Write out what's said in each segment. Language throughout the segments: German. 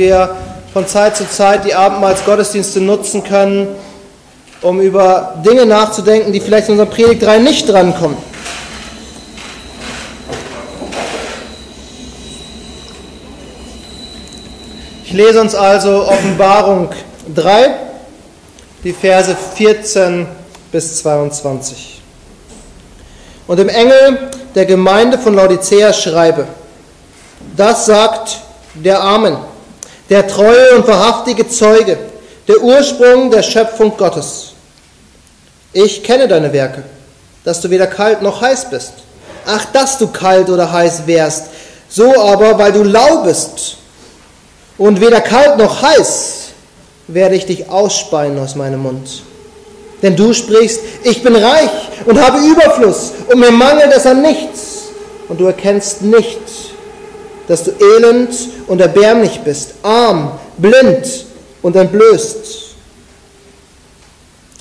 wir von Zeit zu Zeit die Abendmahlsgottesdienste nutzen können, um über Dinge nachzudenken, die vielleicht in unserer Predigt 3 nicht drankommen. Ich lese uns also Offenbarung 3, die Verse 14 bis 22. Und dem Engel der Gemeinde von Laodicea schreibe, das sagt der Amen, der treue und wahrhaftige Zeuge, der Ursprung der Schöpfung Gottes. Ich kenne deine Werke, dass du weder kalt noch heiß bist. Ach, dass du kalt oder heiß wärst, so aber, weil du lau bist und weder kalt noch heiß, werde ich dich ausspeien aus meinem Mund. Denn du sprichst, ich bin reich und habe Überfluss und mir mangelt es an nichts. Und du erkennst nicht, dass du elend und erbärmlich bist, arm, blind und entblößt.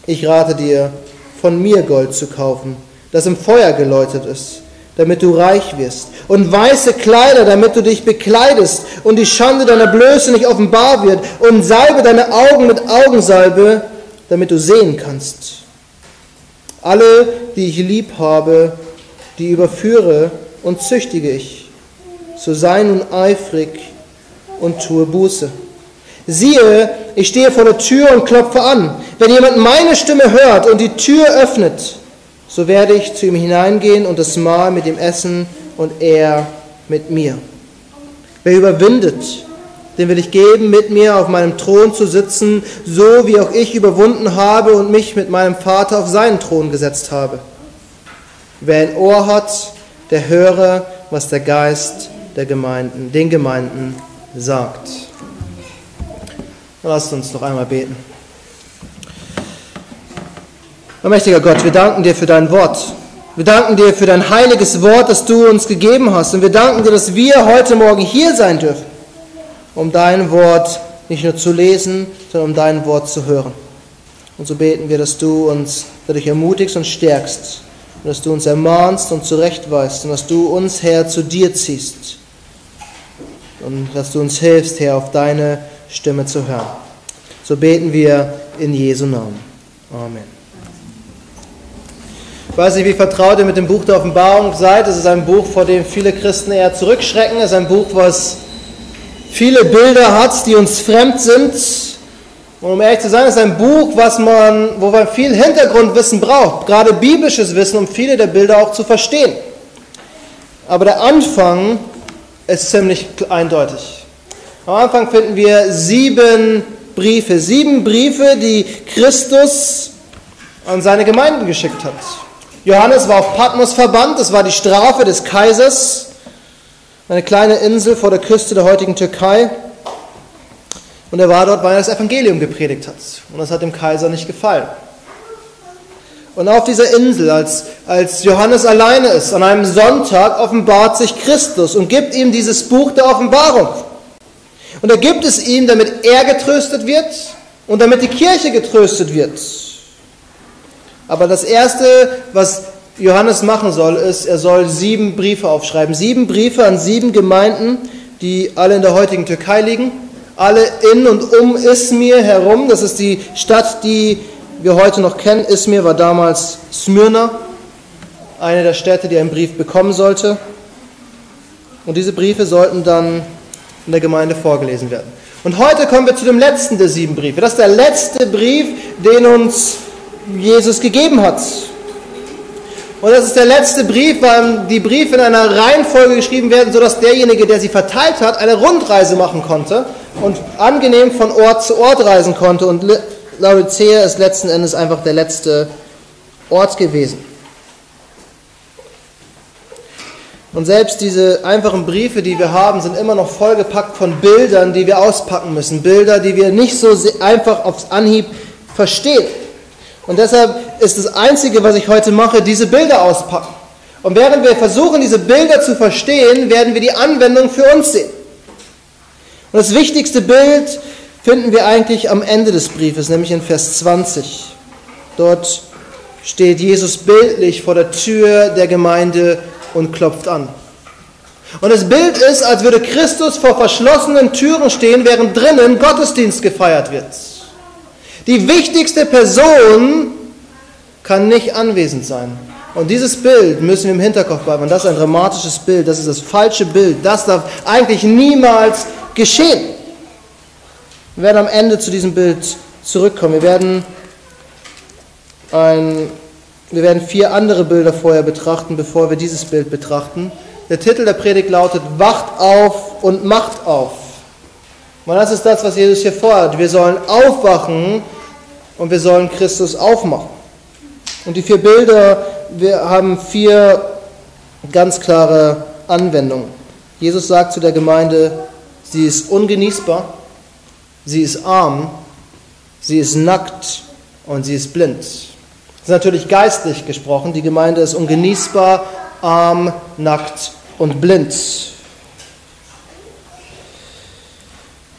Ich rate dir, von mir Gold zu kaufen, das im Feuer geläutet ist, damit du reich wirst, und weiße Kleider, damit du dich bekleidest und die Schande deiner Blöße nicht offenbar wird, und salbe deine Augen mit Augensalbe, damit du sehen kannst. Alle, die ich lieb habe, die überführe und züchtige ich so sei nun eifrig und tue Buße. Siehe, ich stehe vor der Tür und klopfe an. Wenn jemand meine Stimme hört und die Tür öffnet, so werde ich zu ihm hineingehen und das Mahl mit ihm essen und er mit mir. Wer überwindet, den will ich geben, mit mir auf meinem Thron zu sitzen, so wie auch ich überwunden habe und mich mit meinem Vater auf seinen Thron gesetzt habe. Wer ein Ohr hat, der höre, was der Geist der Gemeinden, den Gemeinden sagt. Lasst uns noch einmal beten. Mächtiger Gott, wir danken dir für dein Wort. Wir danken dir für dein heiliges Wort, das du uns gegeben hast. Und wir danken dir, dass wir heute Morgen hier sein dürfen, um dein Wort nicht nur zu lesen, sondern um dein Wort zu hören. Und so beten wir, dass du uns dadurch ermutigst und stärkst. Und dass du uns ermahnst und zurechtweist. Und dass du uns, Herr, zu dir ziehst und dass du uns hilfst, Herr, auf deine Stimme zu hören. So beten wir in Jesu Namen. Amen. Ich weiß nicht, wie vertraut ihr mit dem Buch der Offenbarung seid. Es ist ein Buch, vor dem viele Christen eher zurückschrecken. Es ist ein Buch, was viele Bilder hat, die uns fremd sind. Und um ehrlich zu sein, ist ein Buch, was man, wo man viel Hintergrundwissen braucht, gerade biblisches Wissen, um viele der Bilder auch zu verstehen. Aber der Anfang ist ziemlich eindeutig. Am Anfang finden wir sieben Briefe, sieben Briefe, die Christus an seine Gemeinden geschickt hat. Johannes war auf Patmos verbannt, das war die Strafe des Kaisers, eine kleine Insel vor der Küste der heutigen Türkei. Und er war dort, weil er das Evangelium gepredigt hat. Und das hat dem Kaiser nicht gefallen. Und auf dieser Insel, als, als Johannes alleine ist, an einem Sonntag offenbart sich Christus und gibt ihm dieses Buch der Offenbarung. Und er gibt es ihm, damit er getröstet wird und damit die Kirche getröstet wird. Aber das Erste, was Johannes machen soll, ist, er soll sieben Briefe aufschreiben. Sieben Briefe an sieben Gemeinden, die alle in der heutigen Türkei liegen. Alle in und um Izmir herum. Das ist die Stadt, die wir heute noch kennen. Izmir war damals Smyrna, eine der Städte, die einen Brief bekommen sollte. Und diese Briefe sollten dann in der Gemeinde vorgelesen werden. Und heute kommen wir zu dem letzten der sieben Briefe. Das ist der letzte Brief, den uns Jesus gegeben hat. Und das ist der letzte Brief, weil die Briefe in einer Reihenfolge geschrieben werden, sodass derjenige, der sie verteilt hat, eine Rundreise machen konnte und angenehm von Ort zu Ort reisen konnte und Laodicea ist letzten Endes einfach der letzte Ort gewesen. Und selbst diese einfachen Briefe, die wir haben, sind immer noch vollgepackt von Bildern, die wir auspacken müssen. Bilder, die wir nicht so einfach aufs Anhieb verstehen. Und deshalb ist das Einzige, was ich heute mache, diese Bilder auspacken. Und während wir versuchen, diese Bilder zu verstehen, werden wir die Anwendung für uns sehen. Und das wichtigste Bild finden wir eigentlich am Ende des Briefes, nämlich in Vers 20. Dort steht Jesus bildlich vor der Tür der Gemeinde und klopft an. Und das Bild ist, als würde Christus vor verschlossenen Türen stehen, während drinnen Gottesdienst gefeiert wird. Die wichtigste Person kann nicht anwesend sein. Und dieses Bild müssen wir im Hinterkopf behalten. Das ist ein dramatisches Bild, das ist das falsche Bild. Das darf eigentlich niemals geschehen. Wir werden am Ende zu diesem Bild zurückkommen. Wir werden, ein, wir werden vier andere Bilder vorher betrachten, bevor wir dieses Bild betrachten. Der Titel der Predigt lautet Wacht auf und macht auf. Und das ist das, was Jesus hier vorhat. Wir sollen aufwachen und wir sollen Christus aufmachen. Und die vier Bilder, wir haben vier ganz klare Anwendungen. Jesus sagt zu der Gemeinde, sie ist ungenießbar, sie ist arm, sie ist nackt und sie ist blind. Das ist natürlich geistlich gesprochen. Die Gemeinde ist ungenießbar, arm, nackt und blind.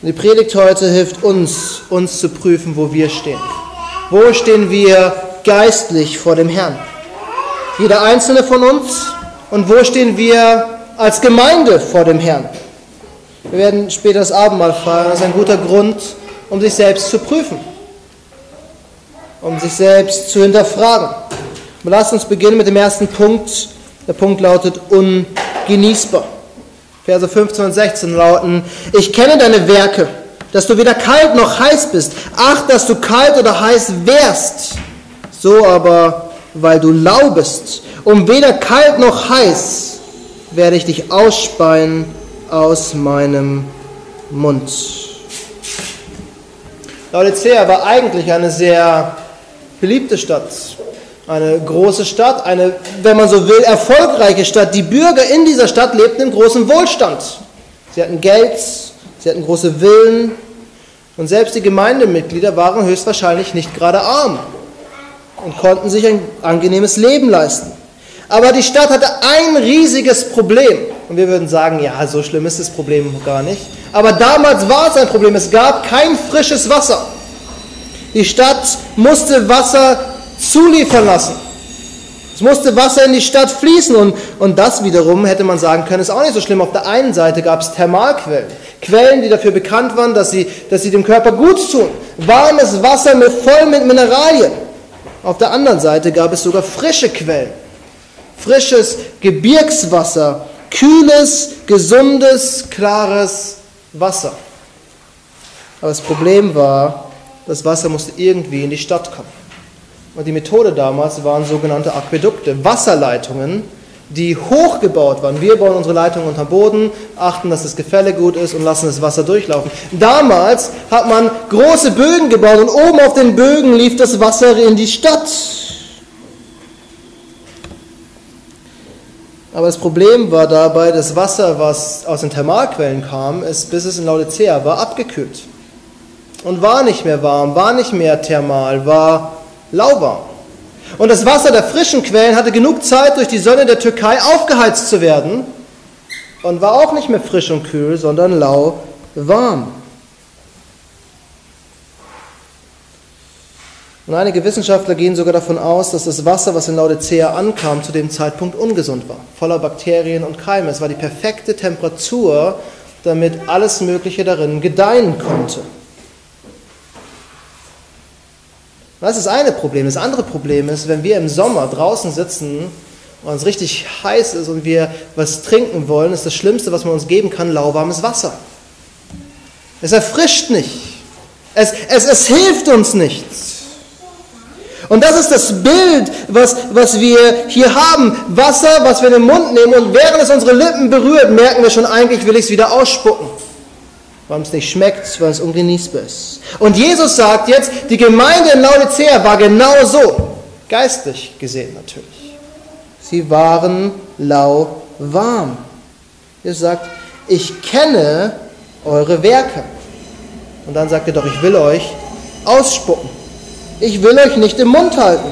Die Predigt heute hilft uns, uns zu prüfen, wo wir stehen. Wo stehen wir geistlich vor dem Herrn? Jeder einzelne von uns. Und wo stehen wir als Gemeinde vor dem Herrn? Wir werden später das Abendmahl feiern. Das ist ein guter Grund, um sich selbst zu prüfen. Um sich selbst zu hinterfragen. Aber lasst uns beginnen mit dem ersten Punkt. Der Punkt lautet ungenießbar. Verse 15 und 16 lauten, ich kenne deine Werke, dass du weder kalt noch heiß bist. Ach, dass du kalt oder heiß wärst. So aber, weil du lau bist, um weder kalt noch heiß, werde ich dich ausspeien aus meinem Mund. Laodicea war eigentlich eine sehr beliebte Stadt, eine große Stadt, eine, wenn man so will, erfolgreiche Stadt. Die Bürger in dieser Stadt lebten in großem Wohlstand. Sie hatten Geld, sie hatten große Villen und selbst die Gemeindemitglieder waren höchstwahrscheinlich nicht gerade arm und konnten sich ein angenehmes Leben leisten. Aber die Stadt hatte ein riesiges Problem. Und wir würden sagen, ja, so schlimm ist das Problem gar nicht. Aber damals war es ein Problem. Es gab kein frisches Wasser. Die Stadt musste Wasser zuliefern lassen. Es musste Wasser in die Stadt fließen und, und das wiederum hätte man sagen können, ist auch nicht so schlimm. Auf der einen Seite gab es Thermalquellen, Quellen, die dafür bekannt waren, dass sie, dass sie dem Körper gut tun. Warmes Wasser mit, voll mit Mineralien. Auf der anderen Seite gab es sogar frische Quellen frisches Gebirgswasser, kühles, gesundes, klares Wasser. Aber das Problem war, das Wasser musste irgendwie in die Stadt kommen. Und die Methode damals waren sogenannte Aquädukte, Wasserleitungen, die hochgebaut waren. Wir bauen unsere Leitungen unter Boden, achten, dass das Gefälle gut ist und lassen das Wasser durchlaufen. Damals hat man große Bögen gebaut und oben auf den Bögen lief das Wasser in die Stadt. Aber das Problem war dabei, das Wasser, was aus den Thermalquellen kam, ist, bis es in Laodicea war, abgekühlt. Und war nicht mehr warm, war nicht mehr thermal, war lauwarm. Und das Wasser der frischen Quellen hatte genug Zeit, durch die Sonne der Türkei aufgeheizt zu werden und war auch nicht mehr frisch und kühl, sondern lauwarm. Und einige Wissenschaftler gehen sogar davon aus, dass das Wasser, was in Laodicea ankam, zu dem Zeitpunkt ungesund war, voller Bakterien und Keime. Es war die perfekte Temperatur, damit alles Mögliche darin gedeihen konnte. Das ist das eine Problem. Das andere Problem ist, wenn wir im Sommer draußen sitzen und es richtig heiß ist und wir was trinken wollen, ist das Schlimmste, was man uns geben kann, lauwarmes Wasser. Es erfrischt nicht. Es, es, es hilft uns nichts. Und das ist das Bild, was, was wir hier haben. Wasser, was wir in den Mund nehmen und während es unsere Lippen berührt, merken wir schon, eigentlich will ich es wieder ausspucken. Weil es nicht schmeckt, weil es ungenießbar ist. Und Jesus sagt jetzt, die Gemeinde in Laodicea war genau so. Geistlich gesehen natürlich. Sie waren lauwarm. Jesus sagt, ich kenne eure Werke. Und dann sagt er doch, ich will euch ausspucken. Ich will euch nicht im Mund halten.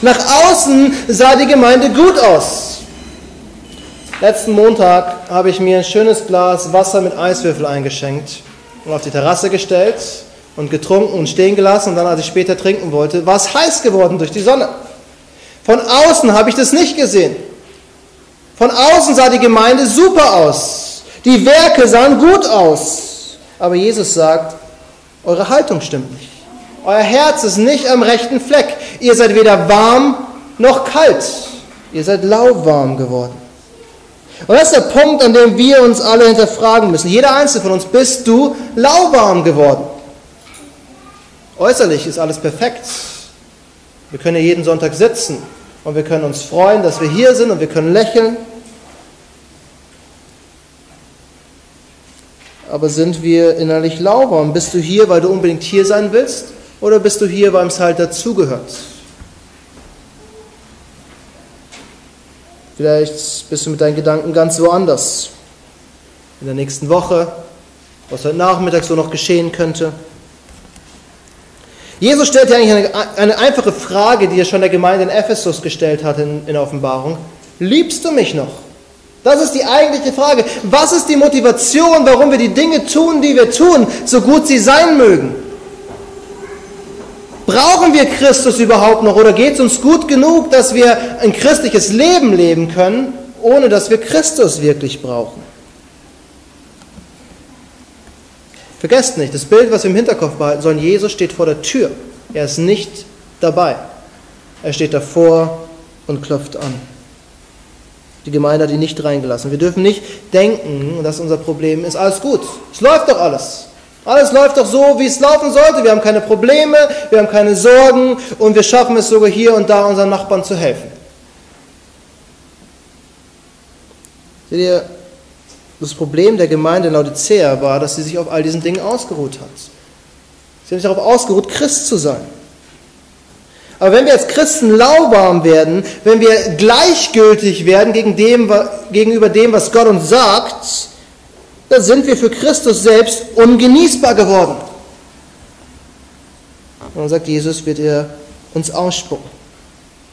Nach außen sah die Gemeinde gut aus. Letzten Montag habe ich mir ein schönes Glas Wasser mit Eiswürfel eingeschenkt und auf die Terrasse gestellt und getrunken und stehen gelassen. Und dann, als ich später trinken wollte, war es heiß geworden durch die Sonne. Von außen habe ich das nicht gesehen. Von außen sah die Gemeinde super aus. Die Werke sahen gut aus. Aber Jesus sagt, eure Haltung stimmt nicht. Euer Herz ist nicht am rechten Fleck. Ihr seid weder warm noch kalt. Ihr seid lauwarm geworden. Und das ist der Punkt, an dem wir uns alle hinterfragen müssen. Jeder einzelne von uns, bist du lauwarm geworden? Äußerlich ist alles perfekt. Wir können ja jeden Sonntag sitzen und wir können uns freuen, dass wir hier sind und wir können lächeln. Aber sind wir innerlich lauwarm? Bist du hier, weil du unbedingt hier sein willst? Oder bist du hier, weil es halt dazugehört? Vielleicht bist du mit deinen Gedanken ganz woanders. In der nächsten Woche, was heute Nachmittag so noch geschehen könnte. Jesus stellt ja eigentlich eine, eine, einfache Frage, die er schon der Gemeinde in Ephesus gestellt hat in, in Offenbarung. Liebst du mich noch? Das ist die eigentliche Frage. Was ist die Motivation, warum wir die Dinge tun, die wir tun, so gut sie sein mögen? Brauchen wir Christus überhaupt noch oder geht es uns gut genug, dass wir ein christliches Leben leben können, ohne dass wir Christus wirklich brauchen? Vergesst nicht, das Bild, was wir im Hinterkopf behalten sollen, Jesus steht vor der Tür. Er ist nicht dabei. Er steht davor und klopft an. Die Gemeinde hat ihn nicht reingelassen. Wir dürfen nicht denken, dass unser Problem ist, alles gut. Es läuft doch alles. Alles läuft doch so, wie es laufen sollte. Wir haben keine Probleme, wir haben keine Sorgen und wir schaffen es sogar hier und da unseren Nachbarn zu helfen. Seht ihr, das Problem der Gemeinde in Laodicea war, dass sie sich auf all diesen Dingen ausgeruht hat. Sie haben sich darauf ausgeruht, Christ zu sein. Aber wenn wir als Christen lauwarm werden, wenn wir gleichgültig werden gegen dem, gegenüber dem, was Gott uns sagt, da sind wir für Christus selbst ungenießbar geworden. Und dann sagt Jesus, wird er uns ausspucken.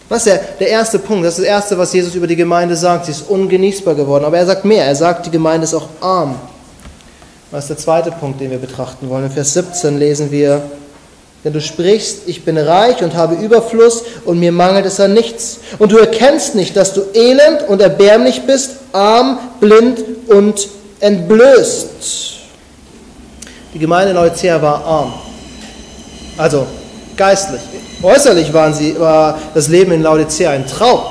Was ist der, der erste Punkt? Das ist das Erste, was Jesus über die Gemeinde sagt. Sie ist ungenießbar geworden. Aber er sagt mehr. Er sagt, die Gemeinde ist auch arm. Was ist der zweite Punkt, den wir betrachten wollen? In Vers 17 lesen wir, denn du sprichst, ich bin reich und habe Überfluss und mir mangelt es an nichts. Und du erkennst nicht, dass du elend und erbärmlich bist, arm, blind und entblößt. Die Gemeinde Laodicea war arm, also geistlich. Äußerlich waren sie, war das Leben in Laodicea ein Traum.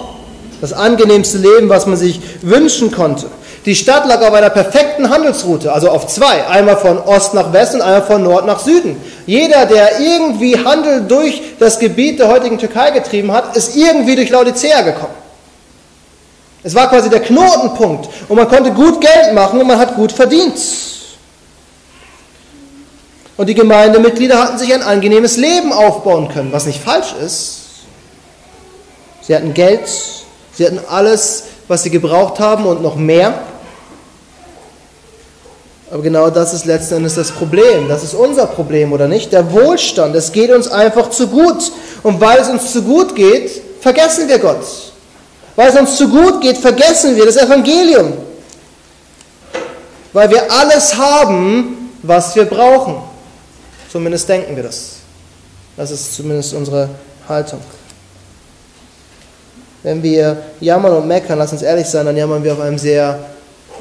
Das angenehmste Leben, was man sich wünschen konnte. Die Stadt lag auf einer perfekten Handelsroute, also auf zwei, einmal von Ost nach West und einmal von Nord nach Süden. Jeder, der irgendwie Handel durch das Gebiet der heutigen Türkei getrieben hat, ist irgendwie durch Laodicea gekommen. Es war quasi der Knotenpunkt und man konnte gut Geld machen und man hat gut verdient. Und die Gemeindemitglieder hatten sich ein angenehmes Leben aufbauen können, was nicht falsch ist. Sie hatten Geld, sie hatten alles, was sie gebraucht haben und noch mehr. Aber genau das ist letzten Endes das Problem. Das ist unser Problem, oder nicht? Der Wohlstand. Es geht uns einfach zu gut. Und weil es uns zu gut geht, vergessen wir Gott. Weil es uns zu gut geht, vergessen wir das Evangelium. Weil wir alles haben, was wir brauchen. Zumindest denken wir das. Das ist zumindest unsere Haltung. Wenn wir jammern und meckern, lass uns ehrlich sein, dann jammern wir auf einem sehr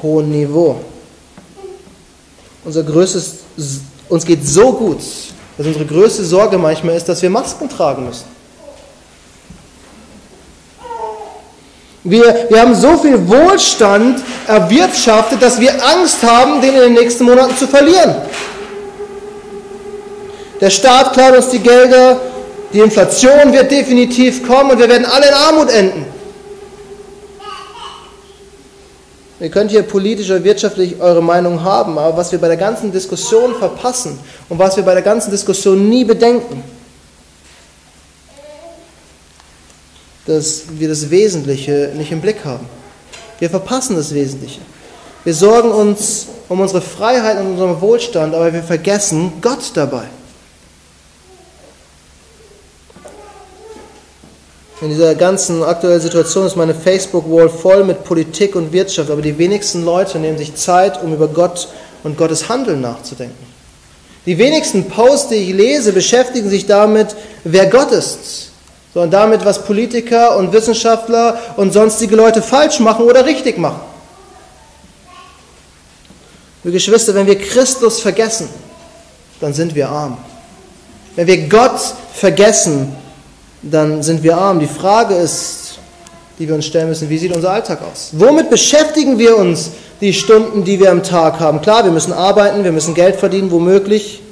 hohen Niveau. Unser größtes, uns geht so gut, dass unsere größte Sorge manchmal ist, dass wir Masken tragen müssen. Wir, wir haben so viel Wohlstand erwirtschaftet, dass wir Angst haben, den in den nächsten Monaten zu verlieren. Der Staat klaut uns die Gelder, die Inflation wird definitiv kommen und wir werden alle in Armut enden. Ihr könnt hier politisch oder wirtschaftlich eure Meinung haben, aber was wir bei der ganzen Diskussion verpassen und was wir bei der ganzen Diskussion nie bedenken, dass wir das Wesentliche nicht im Blick haben. Wir verpassen das Wesentliche. Wir sorgen uns um unsere Freiheit und unseren Wohlstand, aber wir vergessen Gott dabei. In dieser ganzen aktuellen Situation ist meine Facebook-Wall voll mit Politik und Wirtschaft, aber die wenigsten Leute nehmen sich Zeit, um über Gott und Gottes Handeln nachzudenken. Die wenigsten Posts, die ich lese, beschäftigen sich damit, wer Gott ist sondern damit, was Politiker und Wissenschaftler und sonstige Leute falsch machen oder richtig machen. Liebe Geschwister, wenn wir Christus vergessen, dann sind wir arm. Wenn wir Gott vergessen, dann sind wir arm. Die Frage ist, die wir uns stellen müssen, wie sieht unser Alltag aus? Womit beschäftigen wir uns die Stunden, die wir am Tag haben? Klar, wir müssen arbeiten, wir müssen Geld verdienen, womöglich.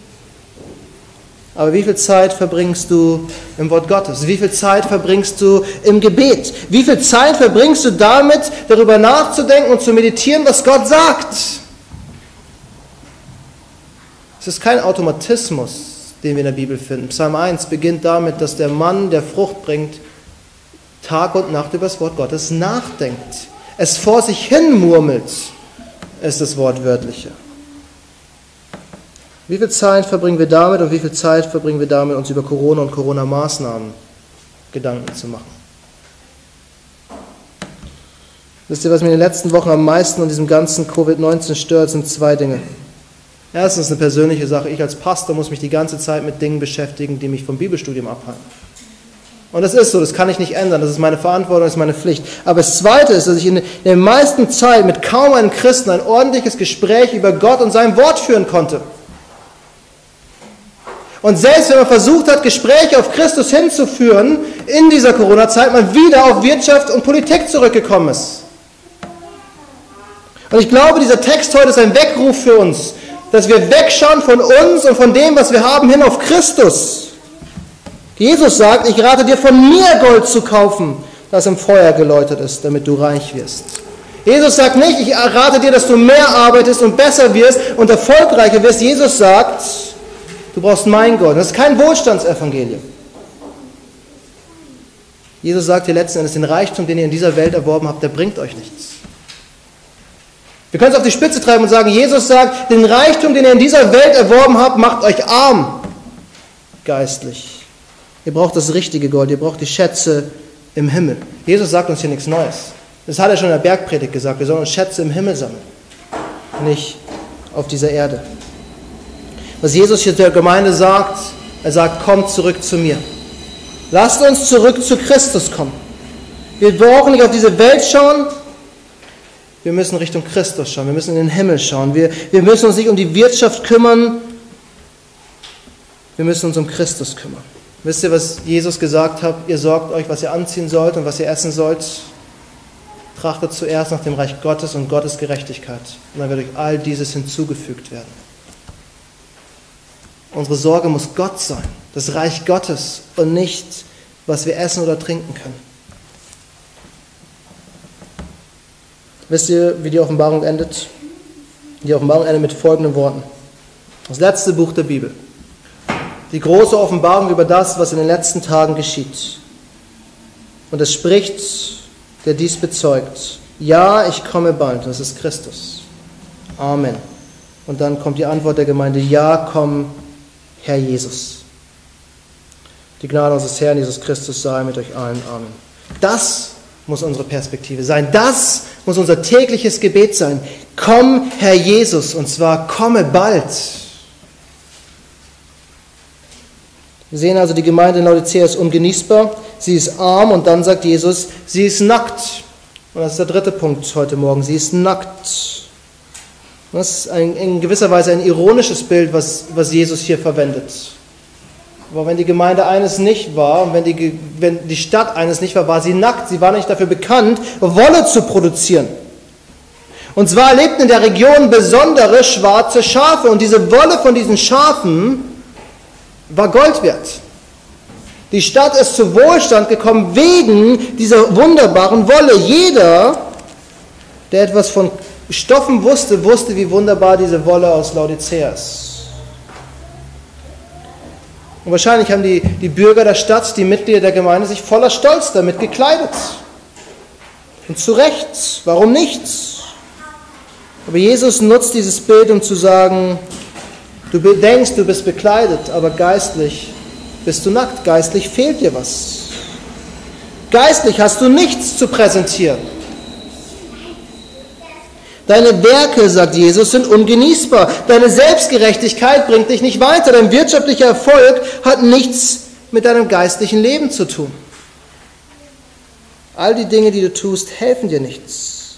Aber wie viel Zeit verbringst du im Wort Gottes? Wie viel Zeit verbringst du im Gebet? Wie viel Zeit verbringst du damit, darüber nachzudenken und zu meditieren, was Gott sagt? Es ist kein Automatismus, den wir in der Bibel finden. Psalm 1 beginnt damit, dass der Mann, der Frucht bringt, Tag und Nacht über das Wort Gottes nachdenkt. Es vor sich hin murmelt, ist das Wortwörtliche. Wie viel Zeit verbringen wir damit und wie viel Zeit verbringen wir damit, uns über Corona und Corona-Maßnahmen Gedanken zu machen? Wisst ihr, was mir in den letzten Wochen am meisten an diesem ganzen Covid-19 stört, sind zwei Dinge. Erstens eine persönliche Sache. Ich als Pastor muss mich die ganze Zeit mit Dingen beschäftigen, die mich vom Bibelstudium abhalten. Und das ist so, das kann ich nicht ändern, das ist meine Verantwortung, das ist meine Pflicht. Aber das Zweite ist, dass ich in der meisten Zeit mit kaum einem Christen ein ordentliches Gespräch über Gott und sein Wort führen konnte. Und selbst wenn man versucht hat, Gespräche auf Christus hinzuführen, in dieser Corona-Zeit man wieder auf Wirtschaft und Politik zurückgekommen ist. Und ich glaube, dieser Text heute ist ein Weckruf für uns, dass wir wegschauen von uns und von dem, was wir haben, hin auf Christus. Jesus sagt, ich rate dir von mir Gold zu kaufen, das im Feuer geläutert ist, damit du reich wirst. Jesus sagt nicht, ich rate dir, dass du mehr arbeitest und besser wirst und erfolgreicher wirst. Jesus sagt, Du brauchst mein Gold. Das ist kein Wohlstandsevangelium. Jesus sagt dir letzten Endes, den Reichtum, den ihr in dieser Welt erworben habt, der bringt euch nichts. Wir können es auf die Spitze treiben und sagen, Jesus sagt, den Reichtum, den ihr in dieser Welt erworben habt, macht euch arm geistlich. Ihr braucht das richtige Gold, ihr braucht die Schätze im Himmel. Jesus sagt uns hier nichts Neues. Das hat er schon in der Bergpredigt gesagt, wir sollen uns Schätze im Himmel sammeln, nicht auf dieser Erde. Was Jesus hier der Gemeinde sagt, er sagt, kommt zurück zu mir. Lasst uns zurück zu Christus kommen. Wir brauchen nicht auf diese Welt schauen, wir müssen Richtung Christus schauen, wir müssen in den Himmel schauen, wir, wir müssen uns nicht um die Wirtschaft kümmern, wir müssen uns um Christus kümmern. Wisst ihr, was Jesus gesagt hat? Ihr sorgt euch, was ihr anziehen sollt und was ihr essen sollt. Trachtet zuerst nach dem Reich Gottes und Gottes Gerechtigkeit. Und dann wird euch all dieses hinzugefügt werden. Unsere Sorge muss Gott sein, das Reich Gottes und nicht, was wir essen oder trinken können. Wisst ihr, wie die Offenbarung endet? Die Offenbarung endet mit folgenden Worten. Das letzte Buch der Bibel. Die große Offenbarung über das, was in den letzten Tagen geschieht. Und es spricht, der dies bezeugt. Ja, ich komme bald. Das ist Christus. Amen. Und dann kommt die Antwort der Gemeinde. Ja, komm Herr Jesus. Die Gnade unseres Herrn Jesus Christus sei mit euch allen. Amen. Das muss unsere Perspektive sein. Das muss unser tägliches Gebet sein. Komm, Herr Jesus, und zwar komme bald. Wir sehen also, die Gemeinde in Laodicea ist ungenießbar, sie ist arm und dann sagt Jesus, sie ist nackt. Und das ist der dritte Punkt heute Morgen, sie ist nackt. Das ist ein, in gewisser Weise ein ironisches Bild, was, was Jesus hier verwendet. Aber wenn die Gemeinde eines nicht war und wenn die, wenn die Stadt eines nicht war, war sie nackt. Sie war nicht dafür bekannt, Wolle zu produzieren. Und zwar lebten in der Region besondere schwarze Schafe und diese Wolle von diesen Schafen war Gold wert. Die Stadt ist zu Wohlstand gekommen wegen dieser wunderbaren Wolle. Jeder, der etwas von Stoffen wusste, wusste, wie wunderbar diese Wolle aus Laodicea ist. Und wahrscheinlich haben die, die Bürger der Stadt, die Mitglieder der Gemeinde, sich voller Stolz damit gekleidet. Und zu Recht, warum nicht? Aber Jesus nutzt dieses Bild, um zu sagen, du denkst, du bist bekleidet, aber geistlich bist du nackt, geistlich fehlt dir was. Geistlich hast du nichts zu präsentieren. Deine Werke, sagt Jesus, sind ungenießbar. Deine Selbstgerechtigkeit bringt dich nicht weiter. Dein wirtschaftlicher Erfolg hat nichts mit deinem geistlichen Leben zu tun. All die Dinge, die du tust, helfen dir nichts.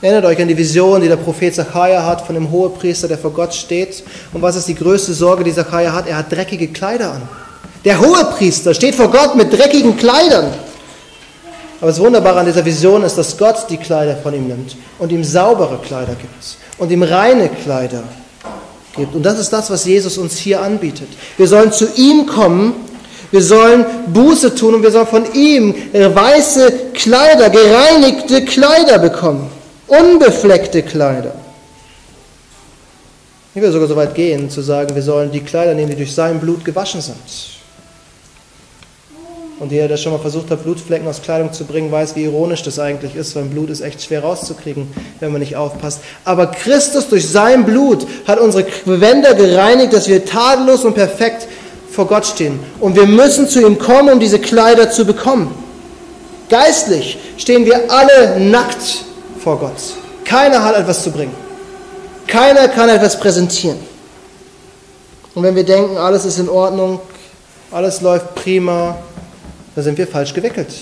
Erinnert euch an die Vision, die der Prophet Zachariah hat von dem Hohepriester, der vor Gott steht. Und was ist die größte Sorge, die Zachariah hat? Er hat dreckige Kleider an. Der Hohepriester steht vor Gott mit dreckigen Kleidern. Aber das Wunderbare an dieser Vision ist, dass Gott die Kleider von ihm nimmt und ihm saubere Kleider gibt und ihm reine Kleider gibt. Und das ist das, was Jesus uns hier anbietet. Wir sollen zu ihm kommen, wir sollen Buße tun und wir sollen von ihm weiße Kleider, gereinigte Kleider bekommen, unbefleckte Kleider. Ich will sogar so weit gehen, zu sagen, wir sollen die Kleider nehmen, die durch sein Blut gewaschen sind. Und jeder, der schon mal versucht hat, Blutflecken aus Kleidung zu bringen, weiß, wie ironisch das eigentlich ist, weil Blut ist echt schwer rauszukriegen, wenn man nicht aufpasst. Aber Christus durch sein Blut hat unsere Gewänder gereinigt, dass wir tadellos und perfekt vor Gott stehen. Und wir müssen zu ihm kommen, um diese Kleider zu bekommen. Geistlich stehen wir alle nackt vor Gott. Keiner hat etwas zu bringen. Keiner kann etwas präsentieren. Und wenn wir denken, alles ist in Ordnung, alles läuft prima, da sind wir falsch gewickelt.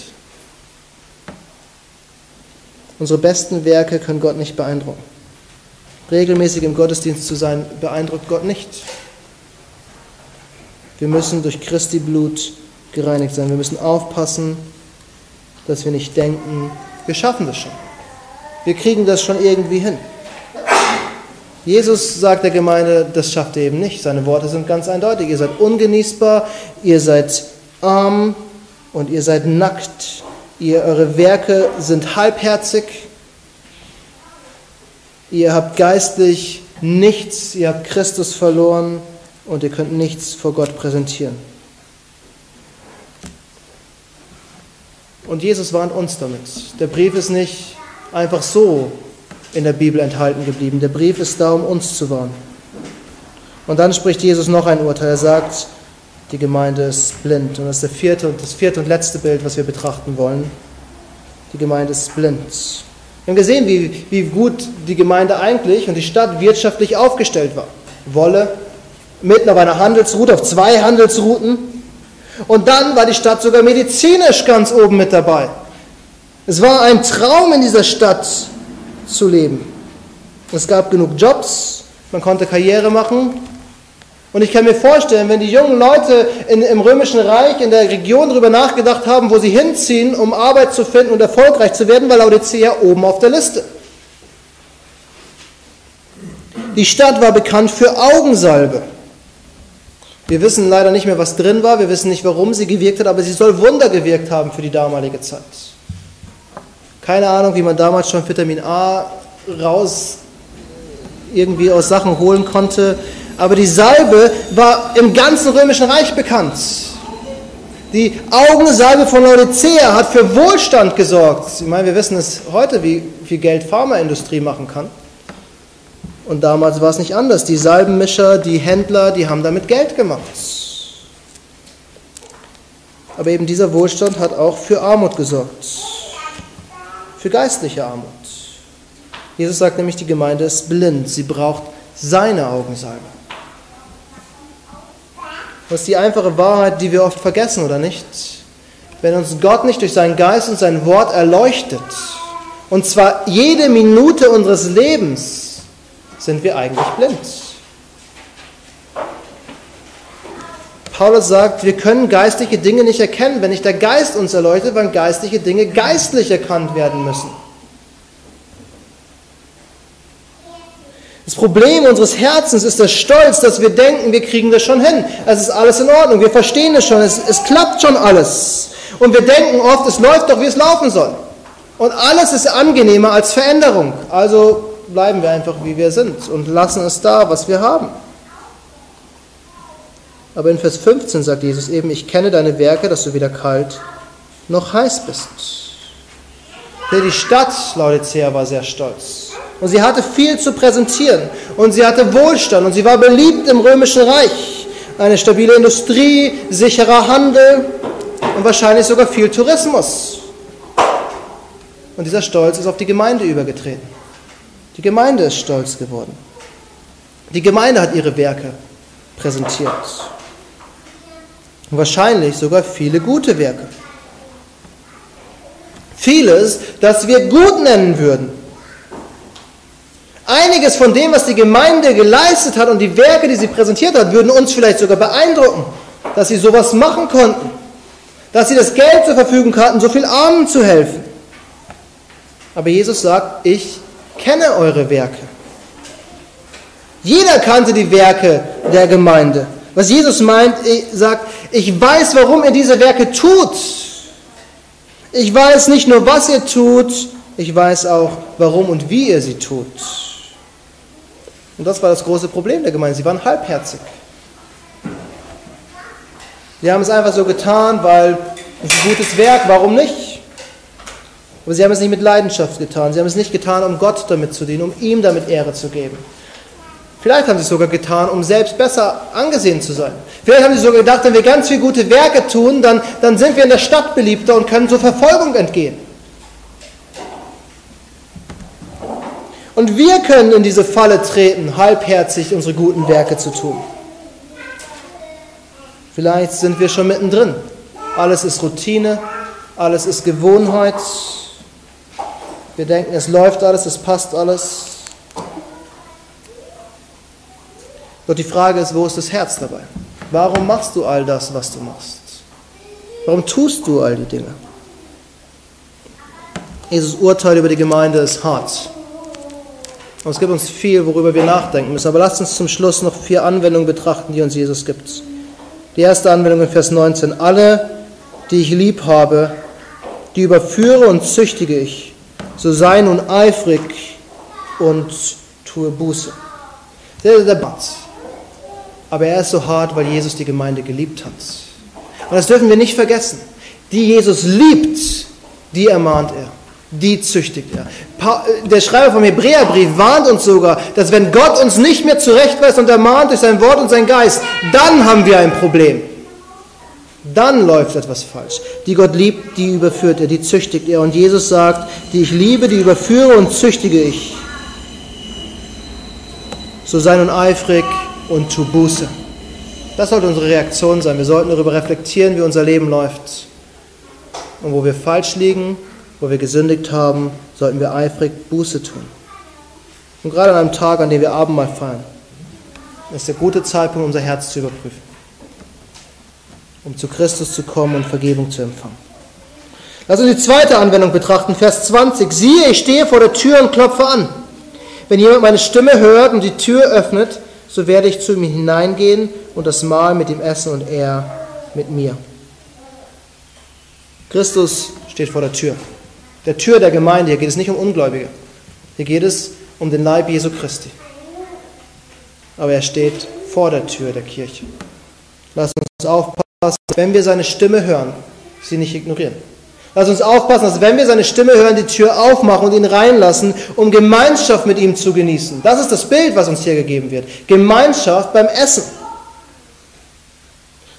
Unsere besten Werke können Gott nicht beeindrucken. Regelmäßig im Gottesdienst zu sein, beeindruckt Gott nicht. Wir müssen durch Christi Blut gereinigt sein. Wir müssen aufpassen, dass wir nicht denken, wir schaffen das schon. Wir kriegen das schon irgendwie hin. Jesus sagt der Gemeinde, das schafft ihr eben nicht. Seine Worte sind ganz eindeutig. Ihr seid ungenießbar, ihr seid arm, und ihr seid nackt, ihr, eure Werke sind halbherzig, ihr habt geistlich nichts, ihr habt Christus verloren und ihr könnt nichts vor Gott präsentieren. Und Jesus warnt uns damit. Der Brief ist nicht einfach so in der Bibel enthalten geblieben. Der Brief ist da, um uns zu warnen. Und dann spricht Jesus noch ein Urteil. Er sagt, die Gemeinde ist blind. Und das ist der vierte das vierte und letzte Bild, was wir betrachten wollen. Die Gemeinde ist blind. Wir haben gesehen, wie, wie gut die Gemeinde eigentlich und die Stadt wirtschaftlich aufgestellt war. Wolle, mitten auf einer Handelsroute, auf zwei Handelsrouten. Und dann war die Stadt sogar medizinisch ganz oben mit dabei. Es war ein Traum in dieser Stadt zu leben. Es gab genug Jobs, man konnte Karriere machen, und ich kann mir vorstellen, wenn die jungen Leute in, im Römischen Reich, in der Region darüber nachgedacht haben, wo sie hinziehen, um Arbeit zu finden und erfolgreich zu werden, war Laodicea oben auf der Liste. Die Stadt war bekannt für Augensalbe. Wir wissen leider nicht mehr, was drin war, wir wissen nicht, warum sie gewirkt hat, aber sie soll Wunder gewirkt haben für die damalige Zeit. Keine Ahnung, wie man damals schon Vitamin A raus irgendwie aus Sachen holen konnte. Aber die Salbe war im ganzen römischen Reich bekannt. Die Augensalbe von Laodicea hat für Wohlstand gesorgt. Ich meine, wir wissen es heute, wie viel Geld Pharmaindustrie machen kann. Und damals war es nicht anders. Die Salbenmischer, die Händler, die haben damit Geld gemacht. Aber eben dieser Wohlstand hat auch für Armut gesorgt. Für geistliche Armut. Jesus sagt nämlich, die Gemeinde ist blind. Sie braucht seine Augensalbe. Das ist die einfache Wahrheit, die wir oft vergessen, oder nicht? Wenn uns Gott nicht durch seinen Geist und sein Wort erleuchtet, und zwar jede Minute unseres Lebens, sind wir eigentlich blind. Paulus sagt, wir können geistliche Dinge nicht erkennen, wenn nicht der Geist uns erleuchtet, weil geistliche Dinge geistlich erkannt werden müssen. Das Problem unseres Herzens ist der Stolz, dass wir denken, wir kriegen das schon hin. Es ist alles in Ordnung, wir verstehen es schon, es, es klappt schon alles. Und wir denken oft, es läuft doch, wie es laufen soll. Und alles ist angenehmer als Veränderung. Also bleiben wir einfach, wie wir sind und lassen es da, was wir haben. Aber in Vers 15 sagt Jesus eben, ich kenne deine Werke, dass du weder kalt noch heiß bist. Die Stadt Laodicea war sehr stolz. Und sie hatte viel zu präsentieren. Und sie hatte Wohlstand. Und sie war beliebt im römischen Reich. Eine stabile Industrie, sicherer Handel und wahrscheinlich sogar viel Tourismus. Und dieser Stolz ist auf die Gemeinde übergetreten. Die Gemeinde ist stolz geworden. Die Gemeinde hat ihre Werke präsentiert. Und wahrscheinlich sogar viele gute Werke. vieles, das wir gut nennen würden. Einiges von dem, was die Gemeinde geleistet hat und die Werke, die sie präsentiert hat, würden uns vielleicht sogar beeindrucken, dass sie sowas machen konnten, dass sie das Geld zur Verfügung hatten, so viel Armen zu helfen. Aber Jesus sagt, ich kenne eure Werke. Jeder kannte die Werke der Gemeinde. Was Jesus meint, sagt, ich weiß, warum ihr diese Werke tut. Ich weiß nicht nur, was ihr tut, ich weiß auch, warum und wie ihr sie tut. Und das war das große Problem der Gemeinde. Sie waren halbherzig. Sie haben es einfach so getan, weil es ein gutes Werk, warum nicht? Aber sie haben es nicht mit Leidenschaft getan. Sie haben es nicht getan, um Gott damit zu dienen, um ihm damit Ehre zu geben. Vielleicht haben sie es sogar getan, um selbst besser angesehen zu sein. Vielleicht haben sie sogar gedacht, wenn wir ganz viele gute Werke tun, dann, dann sind wir in der Stadt beliebter und können zur Verfolgung entgehen. Und wir können in diese Falle treten, halbherzig unsere guten Werke zu tun. Vielleicht sind wir schon mittendrin. Alles ist Routine, alles ist Gewohnheit. Wir denken, es läuft alles, es passt alles. Doch die Frage ist, wo ist das Herz dabei? Warum machst du all das, was du machst? Warum tust du all die Dinge? Jesus Urteil über die Gemeinde ist hart. Und es gibt uns viel, worüber wir nachdenken müssen. Aber lasst uns zum Schluss noch vier Anwendungen betrachten, die uns Jesus gibt. Die erste Anwendung in Vers 19. Alle, die ich lieb habe, die überführe und züchtige ich. So sei nun eifrig und tue Buße. Der der Batz. Aber er ist so hart, weil Jesus die Gemeinde geliebt hat. Und das dürfen wir nicht vergessen. Die Jesus liebt, die ermahnt er die züchtigt er. Der Schreiber vom Hebräerbrief warnt uns sogar, dass wenn Gott uns nicht mehr zurechtweist und ermahnt durch sein Wort und sein Geist, dann haben wir ein Problem. Dann läuft etwas falsch. Die Gott liebt, die überführt er, die züchtigt er. Und Jesus sagt, die ich liebe, die überführe und züchtige ich. So sei nun eifrig und tu Buße. Das sollte unsere Reaktion sein. Wir sollten darüber reflektieren, wie unser Leben läuft. Und wo wir falsch liegen wo wir gesündigt haben, sollten wir eifrig Buße tun. Und gerade an einem Tag, an dem wir Abendmahl feiern, ist der gute Zeitpunkt, unser Herz zu überprüfen, um zu Christus zu kommen und Vergebung zu empfangen. Lass uns die zweite Anwendung betrachten, Vers 20. Siehe, ich stehe vor der Tür und klopfe an. Wenn jemand meine Stimme hört und die Tür öffnet, so werde ich zu ihm hineingehen und das Mahl mit ihm essen und er mit mir. Christus steht vor der Tür der Tür der Gemeinde. Hier geht es nicht um Ungläubige. Hier geht es um den Leib Jesu Christi. Aber er steht vor der Tür der Kirche. Lass uns aufpassen, wenn wir seine Stimme hören, sie nicht ignorieren. Lass uns aufpassen, dass wenn wir seine Stimme hören, die Tür aufmachen und ihn reinlassen, um Gemeinschaft mit ihm zu genießen. Das ist das Bild, was uns hier gegeben wird. Gemeinschaft beim Essen.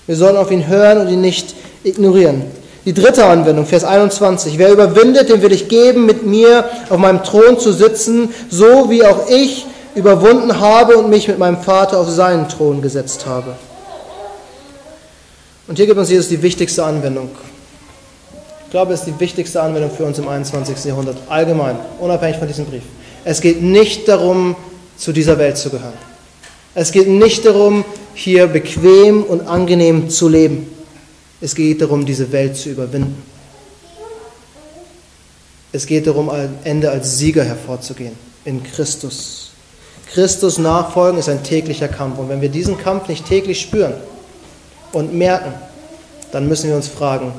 Wir sollen auf ihn hören und ihn nicht ignorieren. Die dritte Anwendung, Vers 21. Wer überwindet, dem will ich geben, mit mir auf meinem Thron zu sitzen, so wie auch ich überwunden habe und mich mit meinem Vater auf seinen Thron gesetzt habe. Und hier gibt uns Jesus die wichtigste Anwendung. Ich glaube, es ist die wichtigste Anwendung für uns im 21. Jahrhundert, allgemein, unabhängig von diesem Brief. Es geht nicht darum, zu dieser Welt zu gehören. Es geht nicht darum, hier bequem und angenehm zu leben. Es geht darum, diese Welt zu überwinden. Es geht darum, am Ende als Sieger hervorzugehen in Christus. Christus nachfolgen ist ein täglicher Kampf. Und wenn wir diesen Kampf nicht täglich spüren und merken, dann müssen wir uns fragen,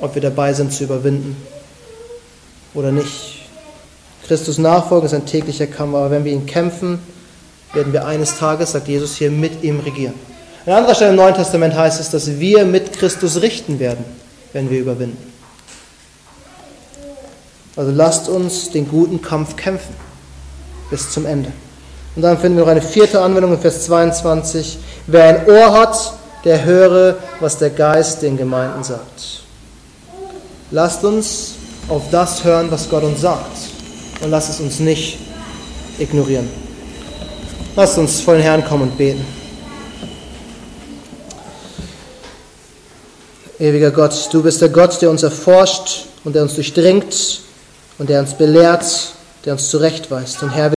ob wir dabei sind zu überwinden oder nicht. Christus nachfolgen ist ein täglicher Kampf, aber wenn wir ihn kämpfen, werden wir eines Tages, sagt Jesus hier, mit ihm regieren. An anderer Stelle im Neuen Testament heißt es, dass wir mit Christus richten werden, wenn wir überwinden. Also lasst uns den guten Kampf kämpfen bis zum Ende. Und dann finden wir noch eine vierte Anwendung in Vers 22. Wer ein Ohr hat, der höre, was der Geist den Gemeinden sagt. Lasst uns auf das hören, was Gott uns sagt. Und lasst es uns nicht ignorieren. Lasst uns vor den Herrn kommen und beten. Ewiger Gott, du bist der Gott, der uns erforscht und der uns durchdringt und der uns belehrt, der uns zurechtweist. Und Herr,